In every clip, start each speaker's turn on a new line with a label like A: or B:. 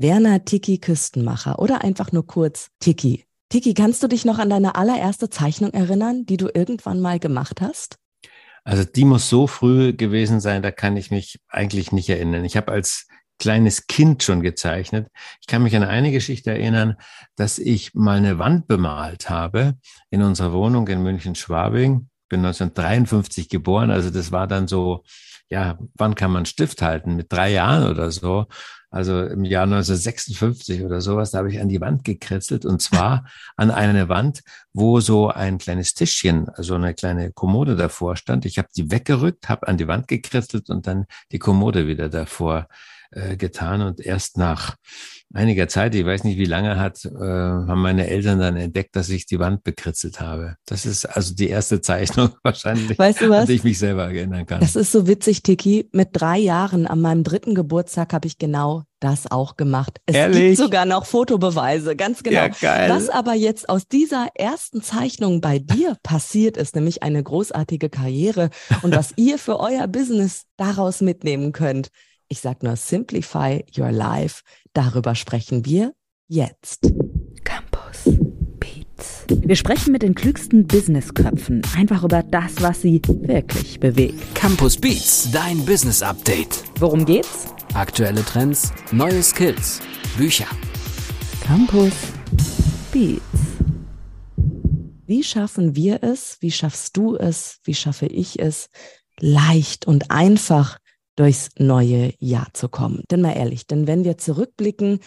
A: Werner Tiki Küstenmacher oder einfach nur kurz Tiki. Tiki, kannst du dich noch an deine allererste Zeichnung erinnern, die du irgendwann mal gemacht hast?
B: Also die muss so früh gewesen sein, da kann ich mich eigentlich nicht erinnern. Ich habe als kleines Kind schon gezeichnet. Ich kann mich an eine Geschichte erinnern, dass ich mal eine Wand bemalt habe in unserer Wohnung in München-Schwabing. Bin 1953 geboren, also das war dann so, ja, wann kann man Stift halten? Mit drei Jahren oder so. Also im Jahr 1956 oder sowas, da habe ich an die Wand gekritzelt und zwar an eine Wand, wo so ein kleines Tischchen, also eine kleine Kommode davor stand. Ich habe die weggerückt, habe an die Wand gekritzelt und dann die Kommode wieder davor äh, getan und erst nach einiger Zeit, ich weiß nicht wie lange hat, äh, haben meine Eltern dann entdeckt, dass ich die Wand bekritzelt habe. Das ist also die erste Zeichnung wahrscheinlich,
A: weißt du was?
B: an die ich mich selber erinnern kann.
A: Das ist so witzig, Tiki. Mit drei Jahren an meinem dritten Geburtstag habe ich genau das auch gemacht. Es
B: Ehrlich?
A: gibt sogar noch Fotobeweise, ganz genau.
B: Ja, geil.
A: Was aber jetzt aus dieser ersten Zeichnung bei dir passiert ist, nämlich eine großartige Karriere und was ihr für euer Business daraus mitnehmen könnt. Ich sag nur Simplify Your Life. Darüber sprechen wir jetzt. Campus Beats. Wir sprechen mit den klügsten Businessköpfen einfach über das, was sie wirklich bewegt.
C: Campus Beats, dein Business Update.
A: Worum geht's?
C: Aktuelle Trends, neue Skills, Bücher.
A: Campus Beats. Wie schaffen wir es? Wie schaffst du es? Wie schaffe ich es? Leicht und einfach durchs neue Jahr zu kommen. Denn mal ehrlich, denn wenn wir zurückblicken,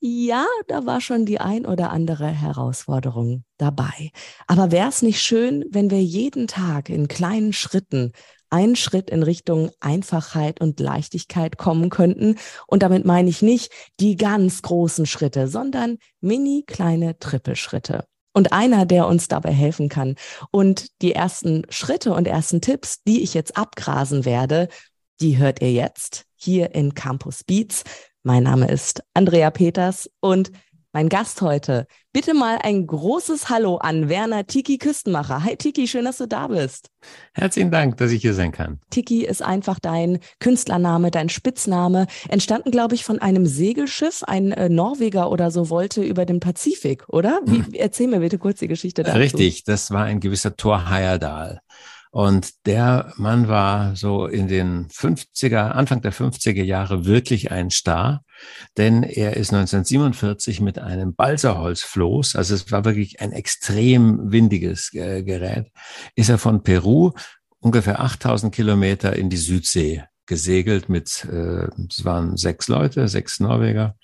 A: ja, da war schon die ein oder andere Herausforderung dabei. Aber wäre es nicht schön, wenn wir jeden Tag in kleinen Schritten einen Schritt in Richtung Einfachheit und Leichtigkeit kommen könnten. Und damit meine ich nicht die ganz großen Schritte, sondern mini kleine Trippelschritte. Und einer, der uns dabei helfen kann und die ersten Schritte und ersten Tipps, die ich jetzt abgrasen werde, die hört ihr jetzt hier in Campus Beats. Mein Name ist Andrea Peters und mein Gast heute. Bitte mal ein großes Hallo an Werner Tiki Küstenmacher. Hi Tiki, schön, dass du da bist.
B: Herzlichen Dank, dass ich hier sein kann.
A: Tiki ist einfach dein Künstlername, dein Spitzname. Entstanden, glaube ich, von einem Segelschiff. Ein äh, Norweger oder so wollte über den Pazifik, oder? Wie. Erzähl mir bitte kurz die Geschichte dazu.
B: Richtig, das war ein gewisser Thor Heyerdahl. Und der Mann war so in den 50er, Anfang der 50er Jahre wirklich ein Star, denn er ist 1947 mit einem Balsaholzfloß, also es war wirklich ein extrem windiges äh, Gerät, ist er von Peru ungefähr 8000 Kilometer in die Südsee gesegelt mit, äh, es waren sechs Leute, sechs Norweger.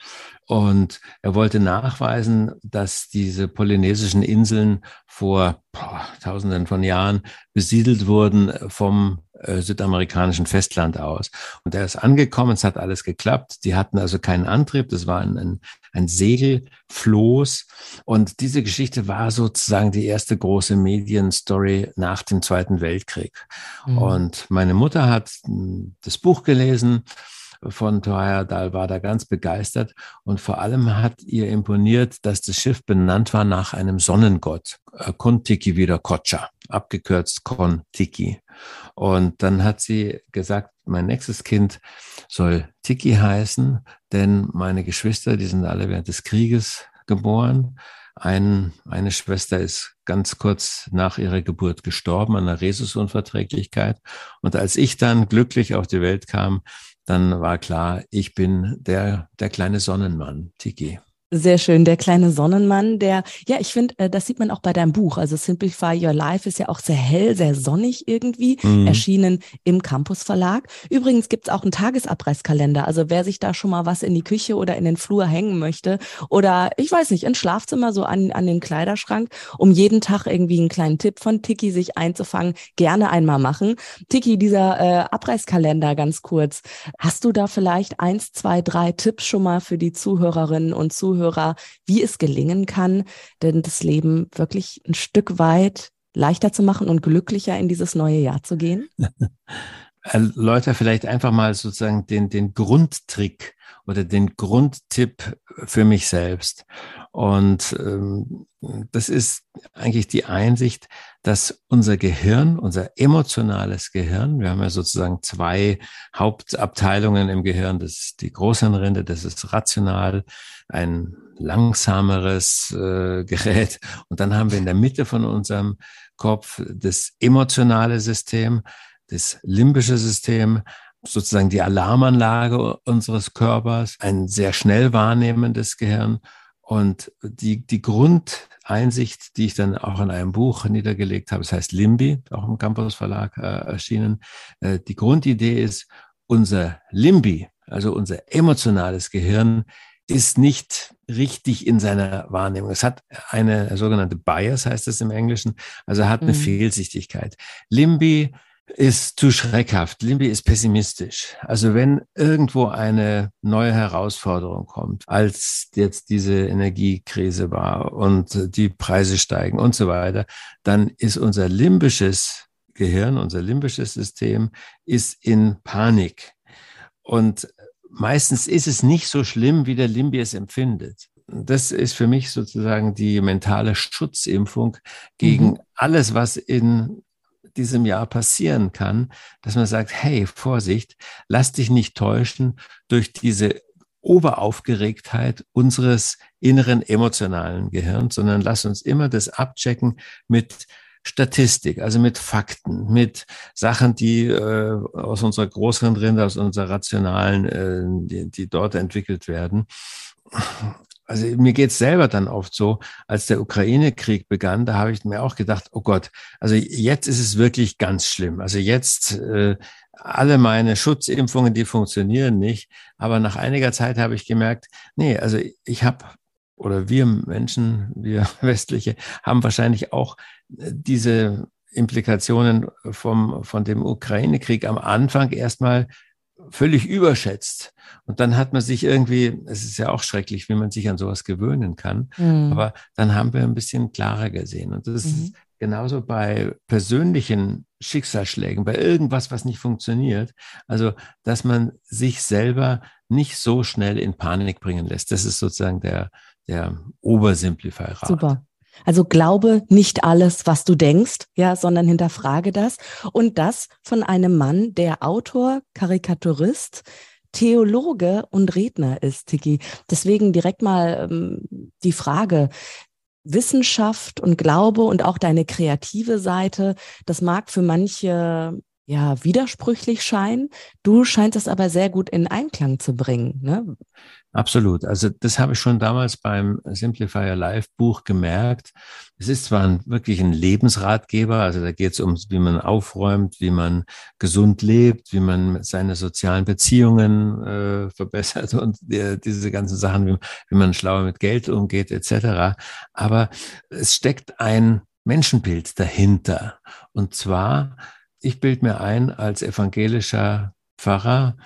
B: Und er wollte nachweisen, dass diese polynesischen Inseln vor boah, tausenden von Jahren besiedelt wurden vom äh, südamerikanischen Festland aus. Und er ist angekommen, es hat alles geklappt. Die hatten also keinen Antrieb, das war ein, ein, ein Segelfloß. Und diese Geschichte war sozusagen die erste große Medienstory nach dem Zweiten Weltkrieg. Mhm. Und meine Mutter hat hm, das Buch gelesen von Thor Dahl war da ganz begeistert und vor allem hat ihr imponiert, dass das Schiff benannt war nach einem Sonnengott, äh, Kontiki wieder Kocha, abgekürzt Kontiki. Und dann hat sie gesagt, mein nächstes Kind soll Tiki heißen, denn meine Geschwister, die sind alle während des Krieges geboren. Ein, eine Schwester ist ganz kurz nach ihrer Geburt gestorben an einer Rhesusunverträglichkeit. Und als ich dann glücklich auf die Welt kam, dann war klar, ich bin der, der kleine Sonnenmann, Tiki.
A: Sehr schön, der kleine Sonnenmann, der, ja, ich finde, äh, das sieht man auch bei deinem Buch. Also Simplify Your Life ist ja auch sehr hell, sehr sonnig irgendwie, mhm. erschienen im Campus Verlag. Übrigens gibt's auch einen Tagesabreißkalender. Also wer sich da schon mal was in die Küche oder in den Flur hängen möchte oder ich weiß nicht, ins Schlafzimmer so an, an den Kleiderschrank, um jeden Tag irgendwie einen kleinen Tipp von Tiki sich einzufangen, gerne einmal machen. Tiki, dieser äh, Abreißkalender ganz kurz. Hast du da vielleicht eins, zwei, drei Tipps schon mal für die Zuhörerinnen und Zuhörer? Zuhörer, wie es gelingen kann, denn das Leben wirklich ein Stück weit leichter zu machen und glücklicher in dieses neue Jahr zu gehen?
B: erläutere vielleicht einfach mal sozusagen den, den Grundtrick oder den Grundtipp für mich selbst. Und ähm, das ist eigentlich die Einsicht, dass unser Gehirn, unser emotionales Gehirn, wir haben ja sozusagen zwei Hauptabteilungen im Gehirn, das ist die Großhirnrinde, das ist rational, ein langsameres äh, Gerät. Und dann haben wir in der Mitte von unserem Kopf das emotionale System, das limbische System, sozusagen die Alarmanlage unseres Körpers, ein sehr schnell wahrnehmendes Gehirn. Und die, die Grundeinsicht, die ich dann auch in einem Buch niedergelegt habe, das heißt Limbi, auch im Campus Verlag äh, erschienen, äh, die Grundidee ist, unser Limbi, also unser emotionales Gehirn, ist nicht richtig in seiner Wahrnehmung. Es hat eine sogenannte Bias, heißt es im Englischen, also hat eine mhm. Fehlsichtigkeit. Limbi ist zu schreckhaft. Limbi ist pessimistisch. Also wenn irgendwo eine neue Herausforderung kommt, als jetzt diese Energiekrise war und die Preise steigen und so weiter, dann ist unser limbisches Gehirn, unser limbisches System ist in Panik. Und meistens ist es nicht so schlimm, wie der Limbi es empfindet. Das ist für mich sozusagen die mentale Schutzimpfung gegen mhm. alles, was in diesem Jahr passieren kann, dass man sagt, hey, Vorsicht, lass dich nicht täuschen durch diese Oberaufgeregtheit unseres inneren emotionalen Gehirns, sondern lass uns immer das abchecken mit Statistik, also mit Fakten, mit Sachen, die äh, aus unserer Großhirnrinde, aus unserer rationalen, äh, die, die dort entwickelt werden also mir geht's selber dann oft so, als der Ukraine-Krieg begann, da habe ich mir auch gedacht, oh Gott, also jetzt ist es wirklich ganz schlimm. Also jetzt äh, alle meine Schutzimpfungen, die funktionieren nicht. Aber nach einiger Zeit habe ich gemerkt, nee, also ich habe oder wir Menschen, wir Westliche, haben wahrscheinlich auch äh, diese Implikationen vom, von dem Ukraine-Krieg am Anfang erstmal völlig überschätzt. Und dann hat man sich irgendwie, es ist ja auch schrecklich, wie man sich an sowas gewöhnen kann, mhm. aber dann haben wir ein bisschen klarer gesehen. Und das mhm. ist genauso bei persönlichen Schicksalsschlägen, bei irgendwas, was nicht funktioniert. Also, dass man sich selber nicht so schnell in Panik bringen lässt. Das ist sozusagen der, der Obersimplify-Rat.
A: Super. Also glaube nicht alles, was du denkst, ja, sondern hinterfrage das. Und das von einem Mann, der Autor, Karikaturist, Theologe und Redner ist, Tiki. Deswegen direkt mal ähm, die Frage, Wissenschaft und Glaube und auch deine kreative Seite, das mag für manche ja widersprüchlich scheinen. Du scheinst es aber sehr gut in Einklang zu bringen. Ne?
B: Absolut. Also das habe ich schon damals beim Simplifier Live Buch gemerkt. Es ist zwar ein, wirklich ein Lebensratgeber, also da geht es um, wie man aufräumt, wie man gesund lebt, wie man seine sozialen Beziehungen äh, verbessert und äh, diese ganzen Sachen, wie, wie man schlauer mit Geld umgeht etc. Aber es steckt ein Menschenbild dahinter. Und zwar, ich bilde mir ein als evangelischer Pfarrer,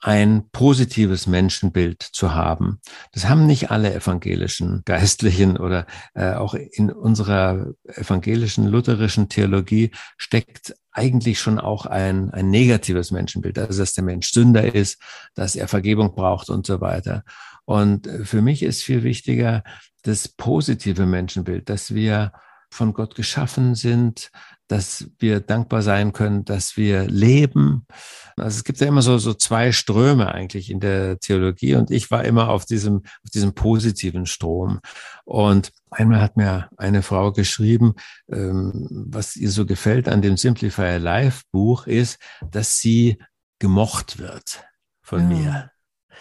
B: ein positives Menschenbild zu haben. Das haben nicht alle evangelischen Geistlichen oder äh, auch in unserer evangelischen lutherischen Theologie steckt eigentlich schon auch ein, ein negatives Menschenbild, also dass der Mensch Sünder ist, dass er Vergebung braucht und so weiter. Und für mich ist viel wichtiger das positive Menschenbild, dass wir von Gott geschaffen sind, dass wir dankbar sein können, dass wir leben. Also es gibt ja immer so, so zwei Ströme eigentlich in der Theologie und ich war immer auf diesem, auf diesem positiven Strom. Und einmal hat mir eine Frau geschrieben, ähm, was ihr so gefällt an dem Simplifier Live Buch ist, dass sie gemocht wird von ja. mir.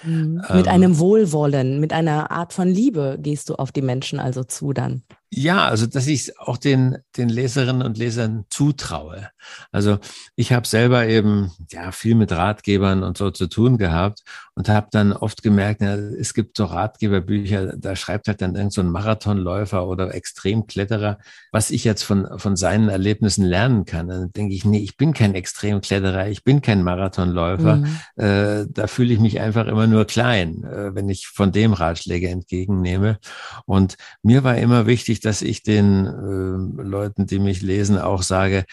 A: Mhm. Ähm, mit einem Wohlwollen, mit einer Art von Liebe gehst du auf die Menschen also zu dann.
B: Ja, also dass ich auch den, den Leserinnen und Lesern zutraue. Also ich habe selber eben ja viel mit Ratgebern und so zu tun gehabt und habe dann oft gemerkt, ja, es gibt so Ratgeberbücher, da schreibt halt dann irgend so ein Marathonläufer oder Extremkletterer, was ich jetzt von, von seinen Erlebnissen lernen kann. Dann denke ich, nee, ich bin kein Extremkletterer, ich bin kein Marathonläufer. Mhm. Äh, da fühle ich mich einfach immer nur klein, äh, wenn ich von dem Ratschläge entgegennehme. Und mir war immer wichtig, dass ich den äh, Leuten, die mich lesen, auch sage,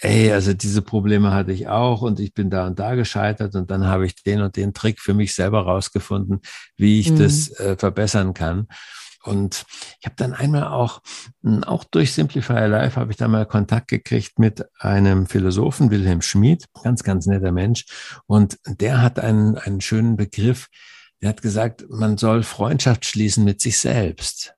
B: ey, also diese Probleme hatte ich auch und ich bin da und da gescheitert und dann habe ich den und den Trick für mich selber rausgefunden, wie ich mhm. das äh, verbessern kann. Und ich habe dann einmal auch, hm, auch durch Simplify Life habe ich da mal Kontakt gekriegt mit einem Philosophen, Wilhelm Schmid, ganz, ganz netter Mensch. Und der hat einen, einen schönen Begriff. Der hat gesagt, man soll Freundschaft schließen mit sich selbst.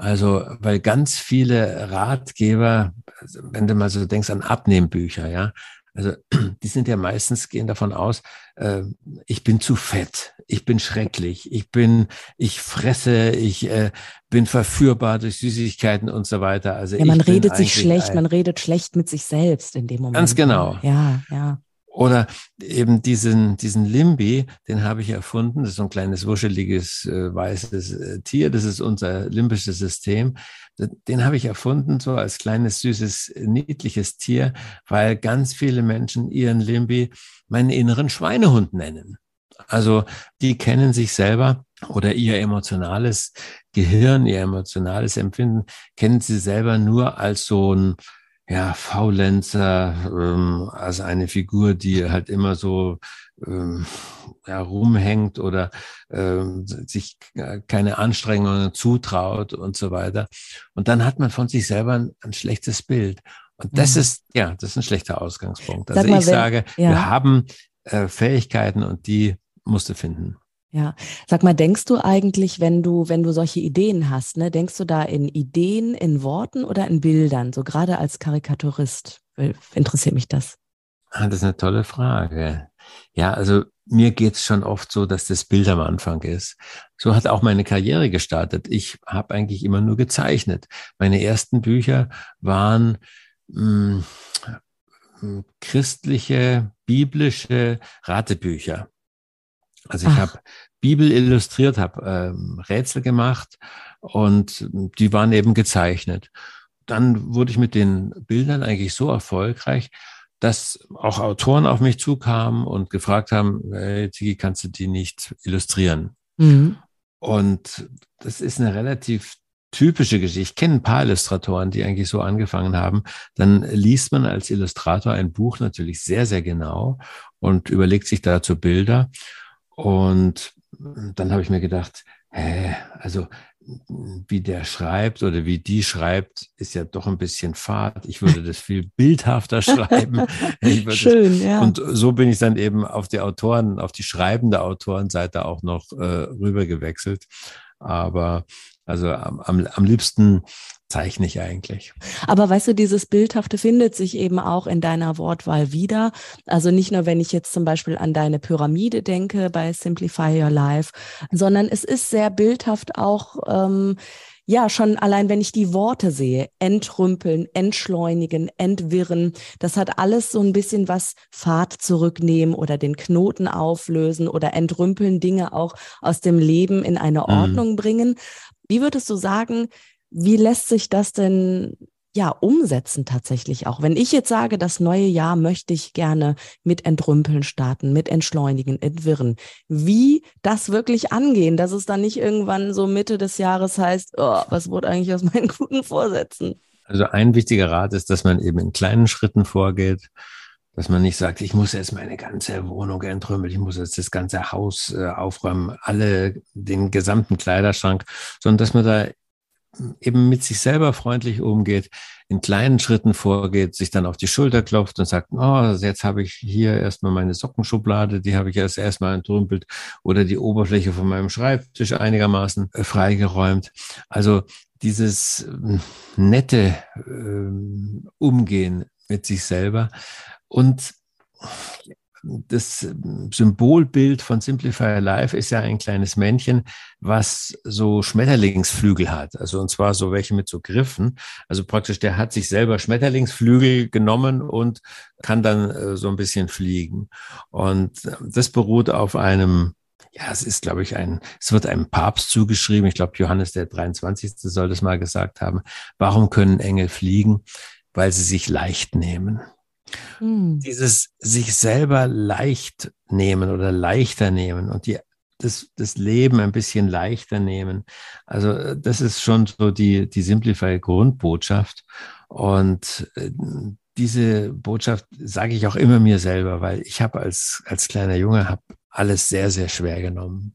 B: Also, weil ganz viele Ratgeber, wenn du mal so denkst an Abnehmbücher, ja, also die sind ja meistens, gehen davon aus, äh, ich bin zu fett, ich bin schrecklich, ich bin, ich fresse, ich äh, bin verführbar durch Süßigkeiten und so weiter. Also
A: ja, man redet sich schlecht, man redet schlecht mit sich selbst in dem Moment.
B: Ganz genau.
A: Ja, ja.
B: Oder eben diesen, diesen Limbi, den habe ich erfunden. Das ist so ein kleines, wuscheliges, äh, weißes äh, Tier. Das ist unser limbisches System. Den habe ich erfunden, so als kleines, süßes, niedliches Tier, weil ganz viele Menschen ihren Limbi meinen inneren Schweinehund nennen. Also die kennen sich selber oder ihr emotionales Gehirn, ihr emotionales Empfinden kennen sie selber nur als so ein ja, Faulenzer, ähm, als eine Figur, die halt immer so ähm, ja, rumhängt oder ähm, sich keine Anstrengungen zutraut und so weiter. Und dann hat man von sich selber ein, ein schlechtes Bild. Und das mhm. ist, ja, das ist ein schlechter Ausgangspunkt. Also Sag mal, ich wenn, sage, ja. wir haben äh, Fähigkeiten und die musst du finden.
A: Ja, sag mal, denkst du eigentlich, wenn du, wenn du solche Ideen hast, ne, denkst du da in Ideen, in Worten oder in Bildern? So gerade als Karikaturist interessiert mich das.
B: Ah, das ist eine tolle Frage. Ja, also mir geht's schon oft so, dass das Bild am Anfang ist. So hat auch meine Karriere gestartet. Ich habe eigentlich immer nur gezeichnet. Meine ersten Bücher waren mh, hm, christliche, biblische Ratebücher. Also ich habe Bibel illustriert, habe ähm, Rätsel gemacht und die waren eben gezeichnet. Dann wurde ich mit den Bildern eigentlich so erfolgreich, dass auch Autoren auf mich zukamen und gefragt haben, hey, Tigi, kannst du die nicht illustrieren? Mhm. Und das ist eine relativ typische Geschichte. Ich kenne ein paar Illustratoren, die eigentlich so angefangen haben. Dann liest man als Illustrator ein Buch natürlich sehr, sehr genau und überlegt sich dazu Bilder. Und dann habe ich mir gedacht, hä, also wie der schreibt oder wie die schreibt, ist ja doch ein bisschen fad. Ich würde das viel bildhafter schreiben.
A: Schön, das, ja.
B: Und so bin ich dann eben auf die Autoren, auf die schreibende Autorenseite auch noch äh, rüber gewechselt. Aber also am, am, am liebsten zeichne ich eigentlich.
A: Aber weißt du, dieses Bildhafte findet sich eben auch in deiner Wortwahl wieder. Also nicht nur, wenn ich jetzt zum Beispiel an deine Pyramide denke bei Simplify Your Life, sondern es ist sehr bildhaft auch, ähm, ja, schon allein, wenn ich die Worte sehe, entrümpeln, entschleunigen, entwirren, das hat alles so ein bisschen was Fahrt zurücknehmen oder den Knoten auflösen oder entrümpeln, Dinge auch aus dem Leben in eine mhm. Ordnung mhm. bringen. Wie würdest du sagen, wie lässt sich das denn ja umsetzen tatsächlich auch? Wenn ich jetzt sage, das neue Jahr möchte ich gerne mit Entrümpeln starten, mit Entschleunigen, Entwirren, wie das wirklich angehen, dass es dann nicht irgendwann so Mitte des Jahres heißt, oh, was wurde eigentlich aus meinen guten Vorsätzen?
B: Also ein wichtiger Rat ist, dass man eben in kleinen Schritten vorgeht dass man nicht sagt, ich muss jetzt meine ganze Wohnung entrümmeln, ich muss jetzt das ganze Haus äh, aufräumen, alle, den gesamten Kleiderschrank, sondern dass man da eben mit sich selber freundlich umgeht, in kleinen Schritten vorgeht, sich dann auf die Schulter klopft und sagt, oh, jetzt habe ich hier erstmal meine Sockenschublade, die habe ich erst erstmal entrümpelt oder die Oberfläche von meinem Schreibtisch einigermaßen äh, freigeräumt. Also dieses äh, nette äh, Umgehen mit sich selber und das Symbolbild von Simplify Life ist ja ein kleines Männchen, was so Schmetterlingsflügel hat. Also und zwar so welche mit so Griffen. Also praktisch, der hat sich selber Schmetterlingsflügel genommen und kann dann äh, so ein bisschen fliegen. Und das beruht auf einem ja, es ist, glaube ich, ein, es wird einem Papst zugeschrieben. Ich glaube, Johannes der 23. soll das mal gesagt haben. Warum können Engel fliegen? Weil sie sich leicht nehmen. Mhm. Dieses sich selber leicht nehmen oder leichter nehmen und die, das, das Leben ein bisschen leichter nehmen. Also äh, das ist schon so die, die Simplify Grundbotschaft. Und äh, diese Botschaft sage ich auch immer mir selber, weil ich habe als, als kleiner Junge hab alles sehr, sehr schwer genommen.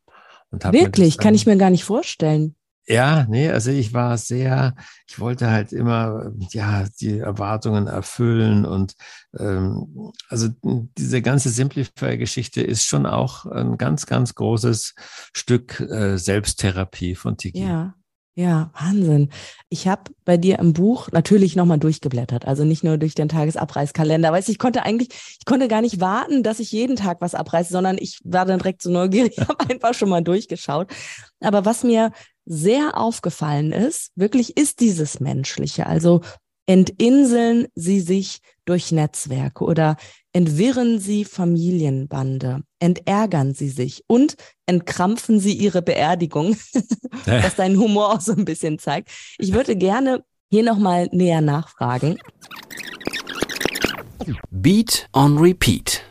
A: Wirklich? Kann ich mir gar nicht vorstellen.
B: Ja, nee, also ich war sehr, ich wollte halt immer, ja, die Erwartungen erfüllen und ähm, also diese ganze Simplify-Geschichte ist schon auch ein ganz, ganz großes Stück äh, Selbsttherapie von Tiki.
A: Ja, ja, Wahnsinn. Ich habe bei dir im Buch natürlich nochmal durchgeblättert, also nicht nur durch den Tagesabreißkalender. Weißt ich konnte eigentlich, ich konnte gar nicht warten, dass ich jeden Tag was abreiße, sondern ich war dann direkt so neugierig, habe einfach schon mal durchgeschaut. Aber was mir sehr aufgefallen ist, wirklich ist dieses Menschliche. Also entinseln Sie sich durch Netzwerke oder entwirren Sie Familienbande, entärgern Sie sich und entkrampfen Sie Ihre Beerdigung, was deinen Humor auch so ein bisschen zeigt. Ich würde gerne hier nochmal näher nachfragen.
C: Beat on Repeat.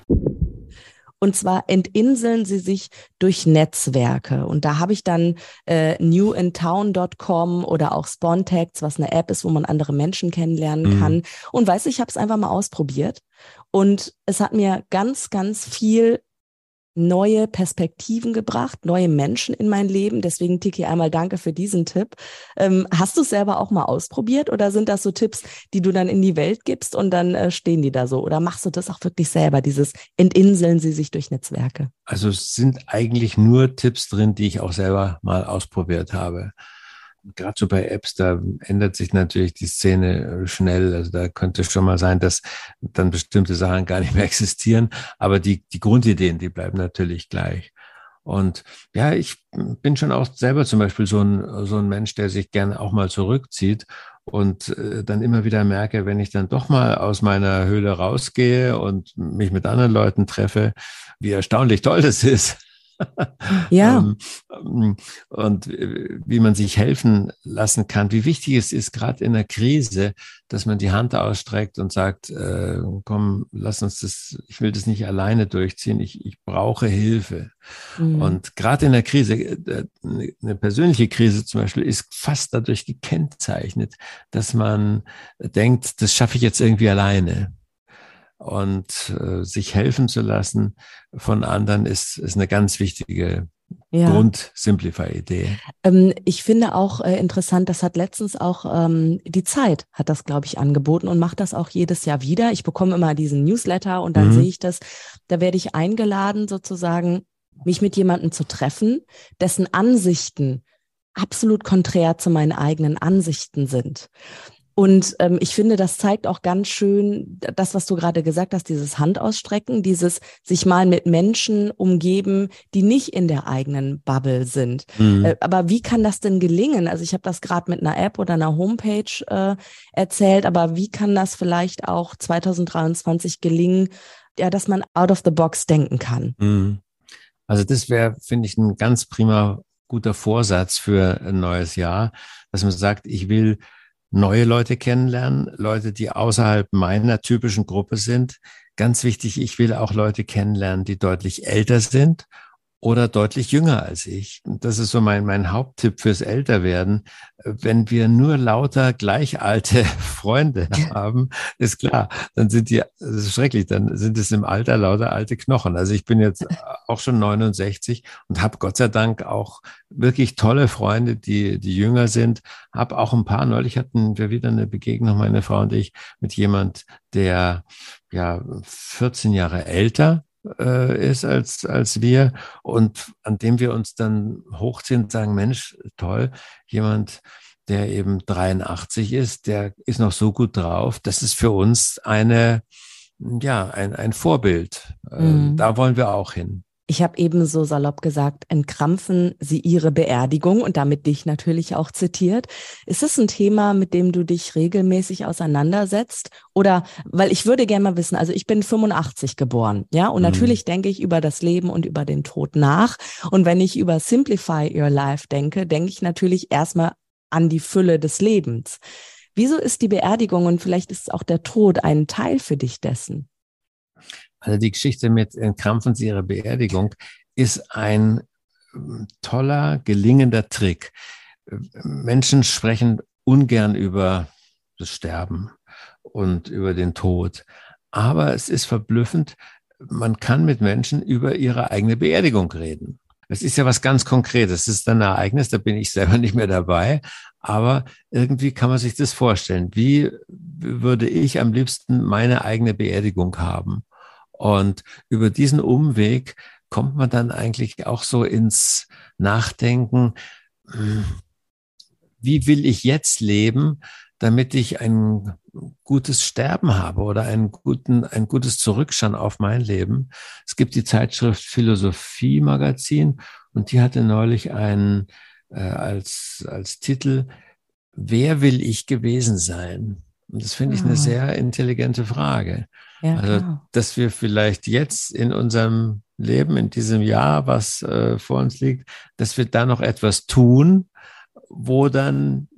A: Und zwar entinseln sie sich durch Netzwerke. Und da habe ich dann äh, newintown.com oder auch Spontex, was eine App ist, wo man andere Menschen kennenlernen mhm. kann. Und weiß ich habe es einfach mal ausprobiert. Und es hat mir ganz, ganz viel neue Perspektiven gebracht, neue Menschen in mein Leben. Deswegen, Tiki, einmal danke für diesen Tipp. Ähm, hast du es selber auch mal ausprobiert oder sind das so Tipps, die du dann in die Welt gibst und dann äh, stehen die da so? Oder machst du das auch wirklich selber, dieses Entinseln sie sich durch Netzwerke?
B: Also es sind eigentlich nur Tipps drin, die ich auch selber mal ausprobiert habe gerade so bei Apps, da ändert sich natürlich die Szene äh, schnell. Also da könnte es schon mal sein, dass dann bestimmte Sachen gar nicht mehr existieren. Aber die, die Grundideen, die bleiben natürlich gleich. Und ja, ich bin schon auch selber zum Beispiel so ein, so ein Mensch, der sich gerne auch mal zurückzieht und äh, dann immer wieder merke, wenn ich dann doch mal aus meiner Höhle rausgehe und mich mit anderen Leuten treffe, wie erstaunlich toll das ist.
A: Ja.
B: Ähm, und wie man sich helfen lassen kann, wie wichtig es ist, gerade in der Krise, dass man die Hand ausstreckt und sagt, äh, komm, lass uns das, ich will das nicht alleine durchziehen, ich, ich brauche Hilfe. Mhm. Und gerade in der Krise, äh, eine persönliche Krise zum Beispiel, ist fast dadurch gekennzeichnet, dass man denkt, das schaffe ich jetzt irgendwie alleine und äh, sich helfen zu lassen von anderen ist, ist eine ganz wichtige ja. Grund-Simplify-Idee.
A: Ähm, ich finde auch äh, interessant, das hat letztens auch ähm, die Zeit, hat das, glaube ich, angeboten und macht das auch jedes Jahr wieder. Ich bekomme immer diesen Newsletter und dann mhm. sehe ich das. Da werde ich eingeladen, sozusagen, mich mit jemandem zu treffen, dessen Ansichten absolut konträr zu meinen eigenen Ansichten sind. Und ähm, ich finde, das zeigt auch ganz schön das, was du gerade gesagt hast, dieses Handausstrecken, dieses sich mal mit Menschen umgeben, die nicht in der eigenen Bubble sind. Mhm. Äh, aber wie kann das denn gelingen? Also ich habe das gerade mit einer App oder einer Homepage äh, erzählt, aber wie kann das vielleicht auch 2023 gelingen, ja, dass man out of the box denken kann?
B: Mhm. Also das wäre, finde ich, ein ganz prima guter Vorsatz für ein neues Jahr, dass man sagt, ich will neue Leute kennenlernen, Leute, die außerhalb meiner typischen Gruppe sind. Ganz wichtig, ich will auch Leute kennenlernen, die deutlich älter sind oder deutlich jünger als ich. Das ist so mein, mein Haupttipp fürs Älterwerden. Wenn wir nur lauter gleich alte Freunde haben, ist klar, dann sind die, das ist schrecklich, dann sind es im Alter lauter alte Knochen. Also ich bin jetzt auch schon 69 und habe Gott sei Dank auch wirklich tolle Freunde, die, die jünger sind. Habe auch ein paar, neulich hatten wir wieder eine Begegnung, meine Frau und ich, mit jemand, der ja 14 Jahre älter äh, ist als, als wir und an dem wir uns dann hochziehen und sagen, Mensch, toll, jemand, der eben 83 ist, der ist noch so gut drauf. Das ist für uns eine, ja, ein, ein Vorbild. Äh, mhm. Da wollen wir auch hin.
A: Ich habe eben so salopp gesagt, entkrampfen Sie Ihre Beerdigung und damit dich natürlich auch zitiert. Ist es ein Thema, mit dem du dich regelmäßig auseinandersetzt? Oder, weil ich würde gerne mal wissen, also ich bin 85 geboren, ja, und mhm. natürlich denke ich über das Leben und über den Tod nach. Und wenn ich über Simplify Your Life denke, denke ich natürlich erstmal an die Fülle des Lebens. Wieso ist die Beerdigung und vielleicht ist auch der Tod ein Teil für dich dessen?
B: Also die Geschichte mit Entkrampfen Sie Ihre Beerdigung ist ein ähm, toller, gelingender Trick. Menschen sprechen ungern über das Sterben. und über den Tod. Aber es ist verblüffend, man kann mit Menschen über ihre eigene Beerdigung reden. Es ist ja was ganz Konkretes. Es ist ein Ereignis, da bin ich selber nicht mehr dabei. Aber irgendwie kann man sich das vorstellen. Wie würde ich am liebsten meine eigene Beerdigung haben? Und über diesen Umweg kommt man dann eigentlich auch so ins Nachdenken, hm, wie will ich jetzt leben, damit ich ein gutes Sterben habe oder einen guten, ein gutes Zurückschauen auf mein Leben. Es gibt die Zeitschrift Philosophie Magazin und die hatte neulich einen äh, als, als Titel, Wer will ich gewesen sein? Und das finde ich eine ah. sehr intelligente Frage. Ja, also, klar. dass wir vielleicht jetzt in unserem Leben, in diesem Jahr, was äh, vor uns liegt, dass wir da noch etwas tun, wo dann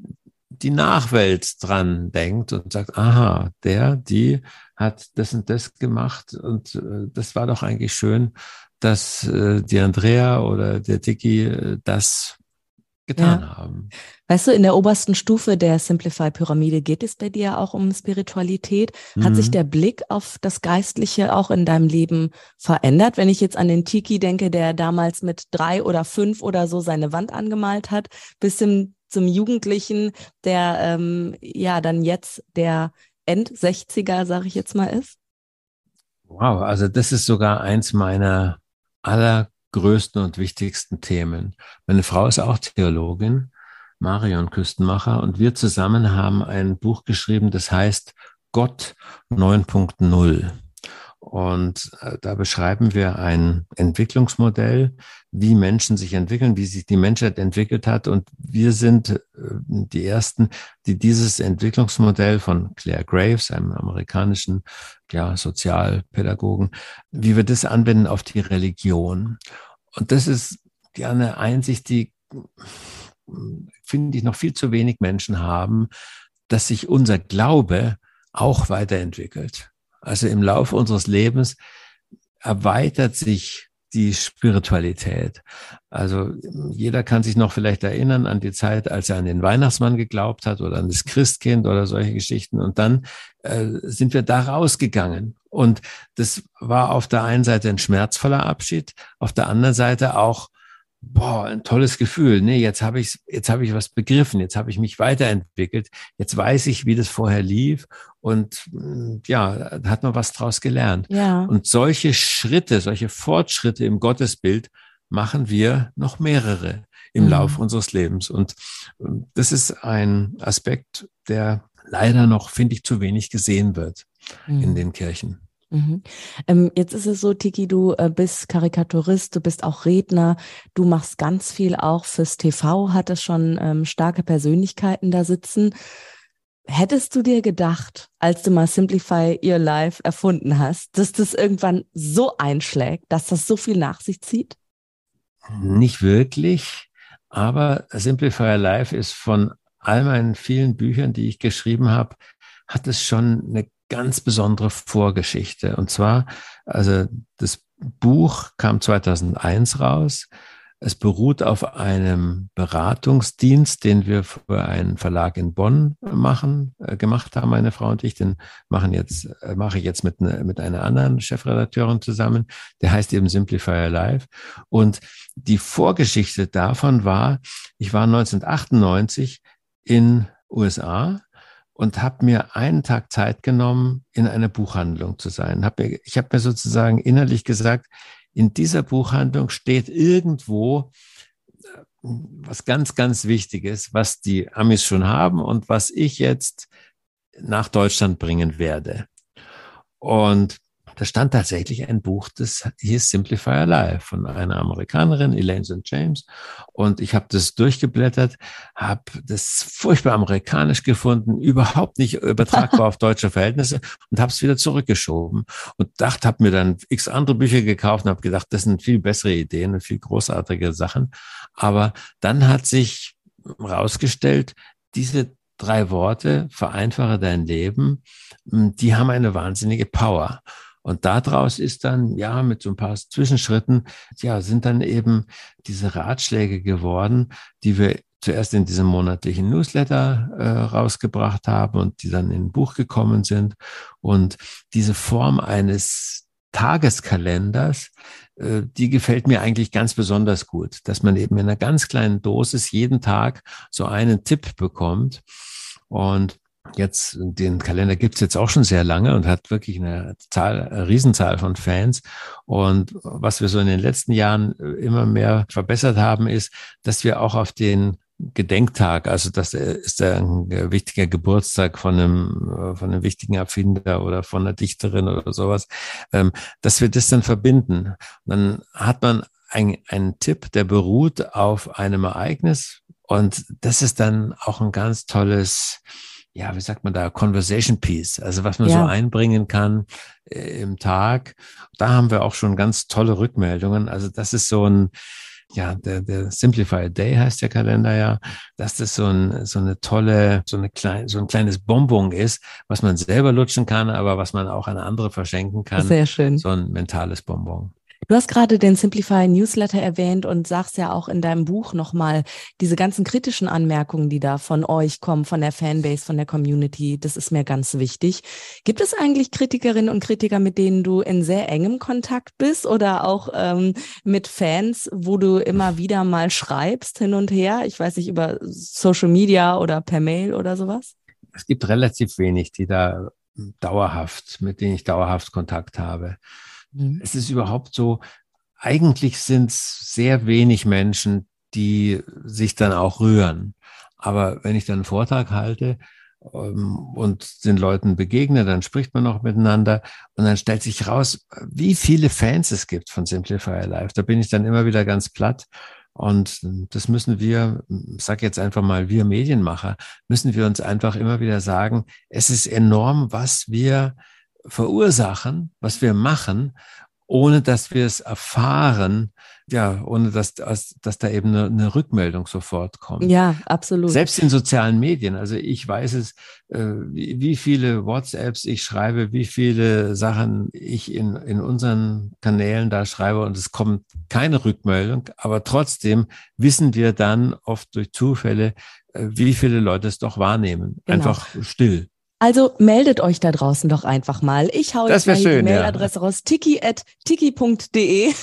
B: die Nachwelt dran denkt und sagt, aha, der, die hat das und das gemacht und äh, das war doch eigentlich schön, dass äh, die Andrea oder der Dicky äh, das getan ja. haben.
A: Weißt du, in der obersten Stufe der Simplify-Pyramide geht es bei dir auch um Spiritualität. Hat mhm. sich der Blick auf das Geistliche auch in deinem Leben verändert? Wenn ich jetzt an den Tiki denke, der damals mit drei oder fünf oder so seine Wand angemalt hat, bis zum, zum Jugendlichen, der ähm, ja dann jetzt der End-60er, sage ich jetzt mal, ist?
B: Wow, also das ist sogar eins meiner aller größten und wichtigsten Themen. Meine Frau ist auch Theologin, Marion Küstenmacher, und wir zusammen haben ein Buch geschrieben, das heißt Gott 9.0. Und äh, da beschreiben wir ein Entwicklungsmodell, wie Menschen sich entwickeln, wie sich die Menschheit entwickelt hat. Und wir sind äh, die Ersten, die dieses Entwicklungsmodell von Claire Graves, einem amerikanischen ja, Sozialpädagogen, wie wir das anwenden auf die Religion. Und das ist ja eine Einsicht, die, finde ich, noch viel zu wenig Menschen haben, dass sich unser Glaube auch weiterentwickelt. Also im Laufe unseres Lebens erweitert sich die Spiritualität. Also jeder kann sich noch vielleicht erinnern an die Zeit, als er an den Weihnachtsmann geglaubt hat oder an das Christkind oder solche Geschichten. Und dann äh, sind wir da rausgegangen. Und das war auf der einen Seite ein schmerzvoller Abschied, auf der anderen Seite auch boah, ein tolles Gefühl. Nee, jetzt habe ich jetzt habe ich was begriffen, jetzt habe ich mich weiterentwickelt, jetzt weiß ich, wie das vorher lief und mm, ja, hat man was draus gelernt. Ja. Und solche Schritte, solche Fortschritte im Gottesbild machen wir noch mehrere im mhm. Lauf unseres Lebens und das ist ein Aspekt, der leider noch, finde ich, zu wenig gesehen wird mhm. in den Kirchen.
A: Mhm. Ähm, jetzt ist es so, Tiki, du äh, bist Karikaturist, du bist auch Redner, du machst ganz viel auch fürs TV, hattest schon ähm, starke Persönlichkeiten da sitzen. Hättest du dir gedacht, als du mal Simplify Your Life erfunden hast, dass das irgendwann so einschlägt, dass das so viel nach sich zieht?
B: Nicht wirklich, aber Simplify Your Life ist von all meinen vielen Büchern, die ich geschrieben habe, hat es schon eine ganz besondere Vorgeschichte. Und zwar, also das Buch kam 2001 raus. Es beruht auf einem Beratungsdienst, den wir für einen Verlag in Bonn machen, äh, gemacht haben, meine Frau und ich. Den machen jetzt, äh, mache ich jetzt mit, ne, mit einer anderen Chefredakteurin zusammen. Der heißt eben Simplifier Live. Und die Vorgeschichte davon war, ich war 1998 in USA und habe mir einen Tag Zeit genommen, in einer Buchhandlung zu sein. Hab mir, ich habe mir sozusagen innerlich gesagt, in dieser Buchhandlung steht irgendwo äh, was ganz, ganz Wichtiges, was die Amis schon haben und was ich jetzt nach Deutschland bringen werde. Und da stand tatsächlich ein Buch, das hieß Simplify Your Life von einer Amerikanerin, Elaine St. James. Und ich habe das durchgeblättert, habe das furchtbar amerikanisch gefunden, überhaupt nicht übertragbar auf deutsche Verhältnisse und habe es wieder zurückgeschoben und dachte, habe mir dann x andere Bücher gekauft und habe gedacht, das sind viel bessere Ideen und viel großartige Sachen. Aber dann hat sich herausgestellt, diese drei Worte, vereinfache dein Leben, die haben eine wahnsinnige Power. Und daraus ist dann, ja, mit so ein paar Zwischenschritten, ja, sind dann eben diese Ratschläge geworden, die wir zuerst in diesem monatlichen Newsletter äh, rausgebracht haben und die dann in ein Buch gekommen sind. Und diese Form eines Tageskalenders, äh, die gefällt mir eigentlich ganz besonders gut, dass man eben in einer ganz kleinen Dosis jeden Tag so einen Tipp bekommt. Und jetzt, den Kalender gibt's jetzt auch schon sehr lange und hat wirklich eine Zahl, eine Riesenzahl von Fans. Und was wir so in den letzten Jahren immer mehr verbessert haben, ist, dass wir auch auf den Gedenktag, also das ist ein wichtiger Geburtstag von einem, von einem wichtigen Erfinder oder von einer Dichterin oder sowas, ähm, dass wir das dann verbinden. dann hat man ein, einen Tipp, der beruht auf einem Ereignis und das ist dann auch ein ganz tolles, ja, wie sagt man da, Conversation Piece, also was man ja. so einbringen kann äh, im Tag. Da haben wir auch schon ganz tolle Rückmeldungen. Also das ist so ein, ja, der, der Simplify Day heißt der Kalender ja, dass das so, ein, so eine tolle, so, eine klein, so ein kleines Bonbon ist, was man selber lutschen kann, aber was man auch an andere verschenken kann.
A: Sehr schön.
B: So ein mentales Bonbon.
A: Du hast gerade den Simplify Newsletter erwähnt und sagst ja auch in deinem Buch nochmal diese ganzen kritischen Anmerkungen, die da von euch kommen, von der Fanbase, von der Community. Das ist mir ganz wichtig. Gibt es eigentlich Kritikerinnen und Kritiker, mit denen du in sehr engem Kontakt bist oder auch ähm, mit Fans, wo du immer wieder mal schreibst hin und her? Ich weiß nicht, über Social Media oder per Mail oder sowas?
B: Es gibt relativ wenig, die da dauerhaft, mit denen ich dauerhaft Kontakt habe. Mhm. Es ist überhaupt so, eigentlich sind es sehr wenig Menschen, die sich dann auch rühren. Aber wenn ich dann einen Vortrag halte ähm, und den Leuten begegne, dann spricht man noch miteinander und dann stellt sich raus, wie viele Fans es gibt von Simplify Life. Da bin ich dann immer wieder ganz platt. Und das müssen wir, sag jetzt einfach mal, wir Medienmacher, müssen wir uns einfach immer wieder sagen, es ist enorm, was wir verursachen, was wir machen, ohne dass wir es erfahren, ja, ohne dass, dass, dass da eben eine, eine, Rückmeldung sofort kommt.
A: Ja, absolut.
B: Selbst in sozialen Medien. Also ich weiß es, äh, wie, wie viele WhatsApps ich schreibe, wie viele Sachen ich in, in unseren Kanälen da schreibe und es kommt keine Rückmeldung. Aber trotzdem wissen wir dann oft durch Zufälle, äh, wie viele Leute es doch wahrnehmen. Genau. Einfach still.
A: Also meldet euch da draußen doch einfach mal. Ich hau jetzt mal schön, die Mailadresse ja. raus, tiki.tiki.de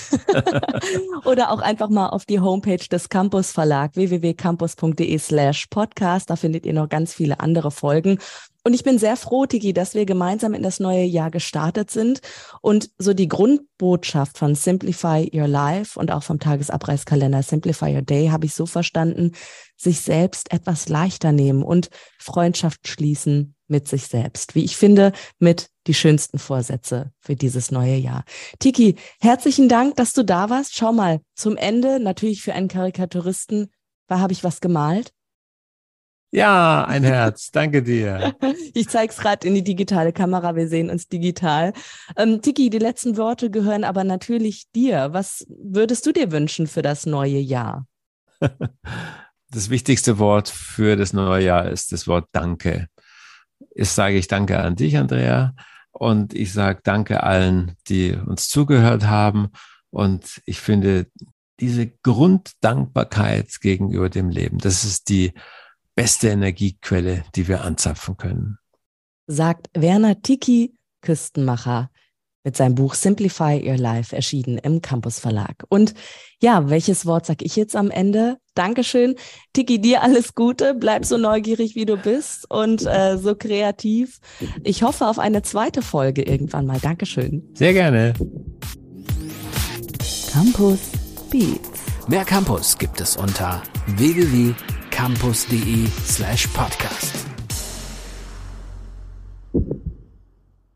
A: oder auch einfach mal auf die Homepage des Campus Verlag www.campus.de slash podcast. Da findet ihr noch ganz viele andere Folgen. Und ich bin sehr froh, Tiki, dass wir gemeinsam in das neue Jahr gestartet sind und so die Grundbotschaft von Simplify Your Life und auch vom Tagesabreißkalender Simplify Your Day habe ich so verstanden, sich selbst etwas leichter nehmen und Freundschaft schließen mit sich selbst. Wie ich finde, mit die schönsten Vorsätze für dieses neue Jahr. Tiki, herzlichen Dank, dass du da warst. Schau mal, zum Ende natürlich für einen Karikaturisten, war habe ich was gemalt?
B: Ja, ein Herz. Danke dir.
A: Ich zeig's gerade in die digitale Kamera. Wir sehen uns digital. Ähm, Tiki, die letzten Worte gehören aber natürlich dir. Was würdest du dir wünschen für das neue Jahr?
B: Das wichtigste Wort für das neue Jahr ist das Wort Danke. Ich sage ich Danke an dich, Andrea. Und ich sage Danke allen, die uns zugehört haben. Und ich finde, diese Grunddankbarkeit gegenüber dem Leben, das ist die beste Energiequelle, die wir anzapfen können.
A: Sagt Werner Tiki, Küstenmacher, mit seinem Buch Simplify Your Life erschienen im Campus Verlag. Und ja, welches Wort sag ich jetzt am Ende? Dankeschön. Tiki, dir alles Gute. Bleib so neugierig, wie du bist und äh, so kreativ. Ich hoffe auf eine zweite Folge irgendwann mal. Dankeschön.
B: Sehr gerne.
C: Campus Beats. Mehr Campus gibt es unter www campus.de slash podcast.